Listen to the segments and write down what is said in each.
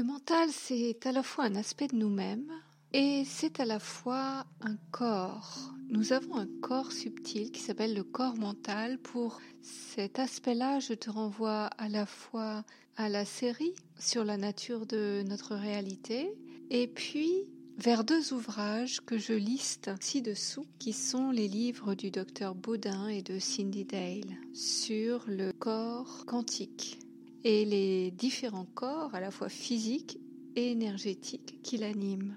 Le mental, c'est à la fois un aspect de nous-mêmes et c'est à la fois un corps. Nous avons un corps subtil qui s'appelle le corps mental. Pour cet aspect-là, je te renvoie à la fois à la série sur la nature de notre réalité et puis vers deux ouvrages que je liste ci-dessous, qui sont les livres du docteur Baudin et de Cindy Dale sur le corps quantique et les différents corps à la fois physiques et énergétiques qui l'animent.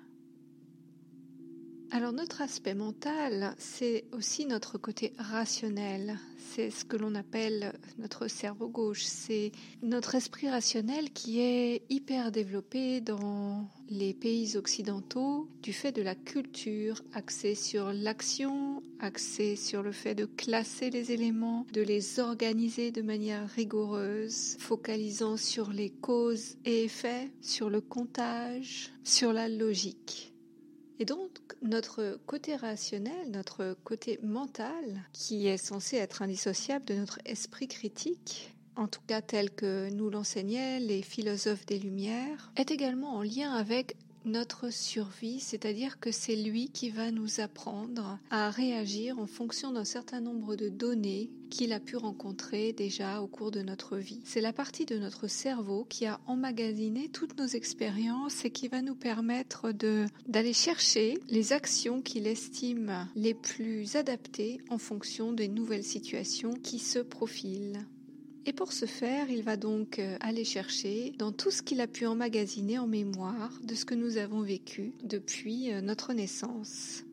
Alors notre aspect mental, c'est aussi notre côté rationnel. C'est ce que l'on appelle notre cerveau gauche. C'est notre esprit rationnel qui est hyper développé dans les pays occidentaux du fait de la culture axée sur l'action, axée sur le fait de classer les éléments, de les organiser de manière rigoureuse, focalisant sur les causes et effets, sur le comptage, sur la logique. Et donc, notre côté rationnel, notre côté mental, qui est censé être indissociable de notre esprit critique, en tout cas tel que nous l'enseignaient les philosophes des Lumières, est également en lien avec notre survie, c'est-à-dire que c'est lui qui va nous apprendre à réagir en fonction d'un certain nombre de données qu'il a pu rencontrer déjà au cours de notre vie. C'est la partie de notre cerveau qui a emmagasiné toutes nos expériences et qui va nous permettre de d'aller chercher les actions qu'il estime les plus adaptées en fonction des nouvelles situations qui se profilent. Et pour ce faire, il va donc euh, aller chercher dans tout ce qu'il a pu emmagasiner en mémoire de ce que nous avons vécu depuis euh, notre naissance.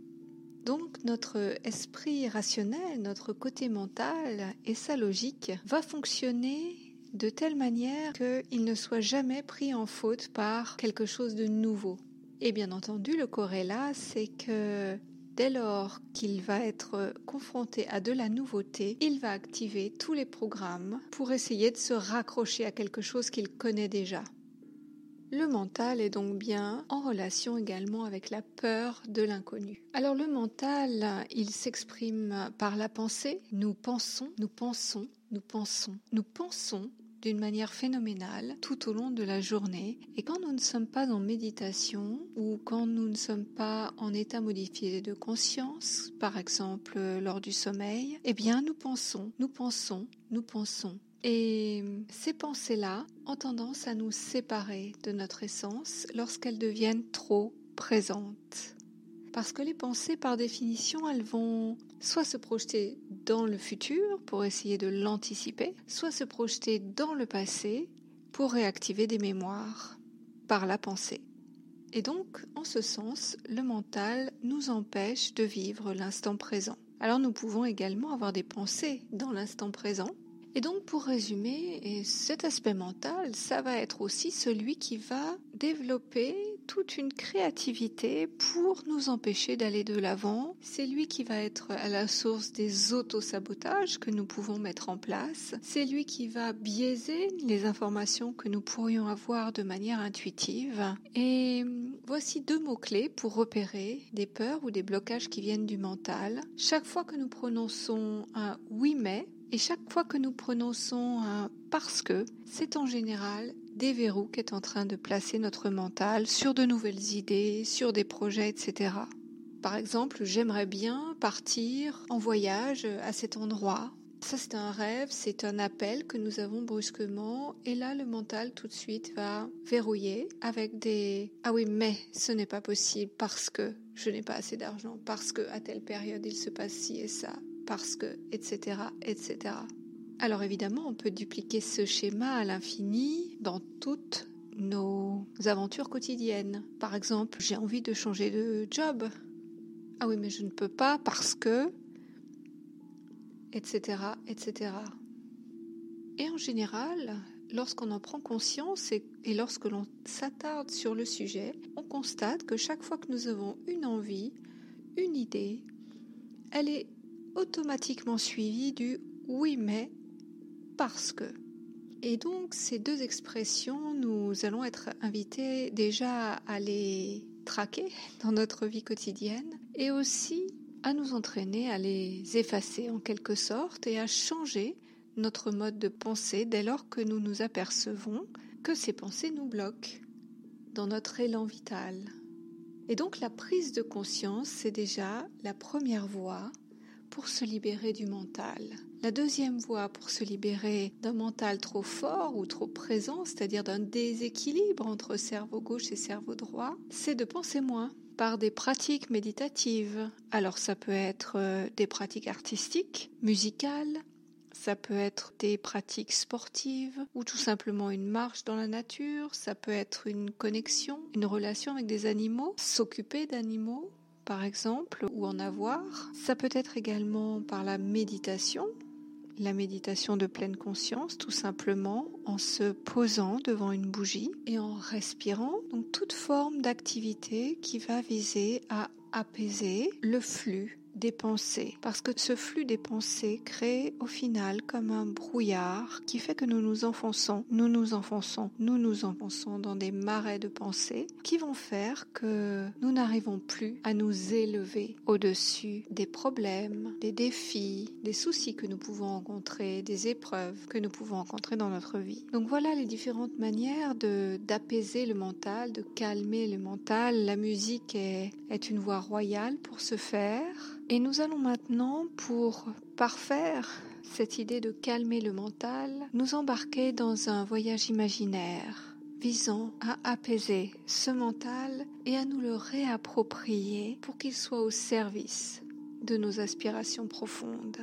Donc notre esprit rationnel, notre côté mental et sa logique va fonctionner de telle manière qu'il ne soit jamais pris en faute par quelque chose de nouveau. Et bien entendu, le corrélat, c'est que Dès lors qu'il va être confronté à de la nouveauté, il va activer tous les programmes pour essayer de se raccrocher à quelque chose qu'il connaît déjà. Le mental est donc bien en relation également avec la peur de l'inconnu. Alors le mental, il s'exprime par la pensée. Nous pensons, nous pensons, nous pensons, nous pensons d'une manière phénoménale tout au long de la journée. Et quand nous ne sommes pas en méditation ou quand nous ne sommes pas en état modifié de conscience, par exemple lors du sommeil, eh bien nous pensons, nous pensons, nous pensons. Et ces pensées-là ont tendance à nous séparer de notre essence lorsqu'elles deviennent trop présentes. Parce que les pensées, par définition, elles vont soit se projeter dans le futur pour essayer de l'anticiper, soit se projeter dans le passé pour réactiver des mémoires par la pensée. Et donc, en ce sens, le mental nous empêche de vivre l'instant présent. Alors nous pouvons également avoir des pensées dans l'instant présent. Et donc, pour résumer, cet aspect mental, ça va être aussi celui qui va développer toute une créativité pour nous empêcher d'aller de l'avant. C'est lui qui va être à la source des auto-sabotages que nous pouvons mettre en place. C'est lui qui va biaiser les informations que nous pourrions avoir de manière intuitive. Et voici deux mots-clés pour repérer des peurs ou des blocages qui viennent du mental. Chaque fois que nous prononçons un oui mais, et chaque fois que nous prononçons un parce que, c'est en général des verrous qu'est en train de placer notre mental sur de nouvelles idées, sur des projets, etc. Par exemple, j'aimerais bien partir en voyage à cet endroit. Ça, c'est un rêve, c'est un appel que nous avons brusquement. Et là, le mental, tout de suite, va verrouiller avec des Ah oui, mais ce n'est pas possible parce que je n'ai pas assez d'argent, parce que à telle période il se passe ci et ça, parce que, etc., etc. Alors évidemment, on peut dupliquer ce schéma à l'infini dans toutes nos aventures quotidiennes. Par exemple, j'ai envie de changer de job. Ah oui, mais je ne peux pas parce que... etc. etc. Et en général, lorsqu'on en prend conscience et, lorsque l'on s'attarde sur le sujet, on constate que chaque fois que nous avons une envie, une idée, elle est automatiquement suivie du oui mais parce que. Et donc ces deux expressions, nous allons être invités déjà à les traquer dans notre vie quotidienne et aussi à nous entraîner à les effacer en quelque sorte et à changer notre mode de pensée dès lors que nous nous apercevons que ces pensées nous bloquent. dans notre élan vital. Et donc la prise de conscience, c'est déjà la première voie pour se libérer du mental. La deuxième voie pour se libérer d'un mental trop fort ou trop présent, c'est-à-dire d'un déséquilibre entre cerveau gauche et cerveau droit, c'est de penser moins par des pratiques méditatives. Alors ça peut être euh, des pratiques artistiques, musicales, ça peut être des pratiques sportives ou tout simplement une marche dans la nature, ça peut être une connexion, une relation avec des animaux, s'occuper d'animaux par exemple, ou en avoir. Ça peut être également par la méditation, la méditation de pleine conscience, tout simplement en se posant devant une bougie et en respirant. Donc toute forme d'activité qui va viser à apaiser le flux des pensées, parce que ce flux des pensées crée au final comme un brouillard qui fait que nous nous enfonçons, nous nous enfonçons, nous nous enfonçons dans des marais de pensées qui vont faire que nous n'arrivons plus à nous élever au-dessus des problèmes, des défis, des soucis que nous pouvons rencontrer, des épreuves que nous pouvons rencontrer dans notre vie. Donc voilà les différentes manières de d'apaiser le mental, de calmer le mental. La musique est, est une voie royale pour ce faire. Et nous allons maintenant, pour parfaire cette idée de calmer le mental, nous embarquer dans un voyage imaginaire visant à apaiser ce mental et à nous le réapproprier pour qu'il soit au service de nos aspirations profondes.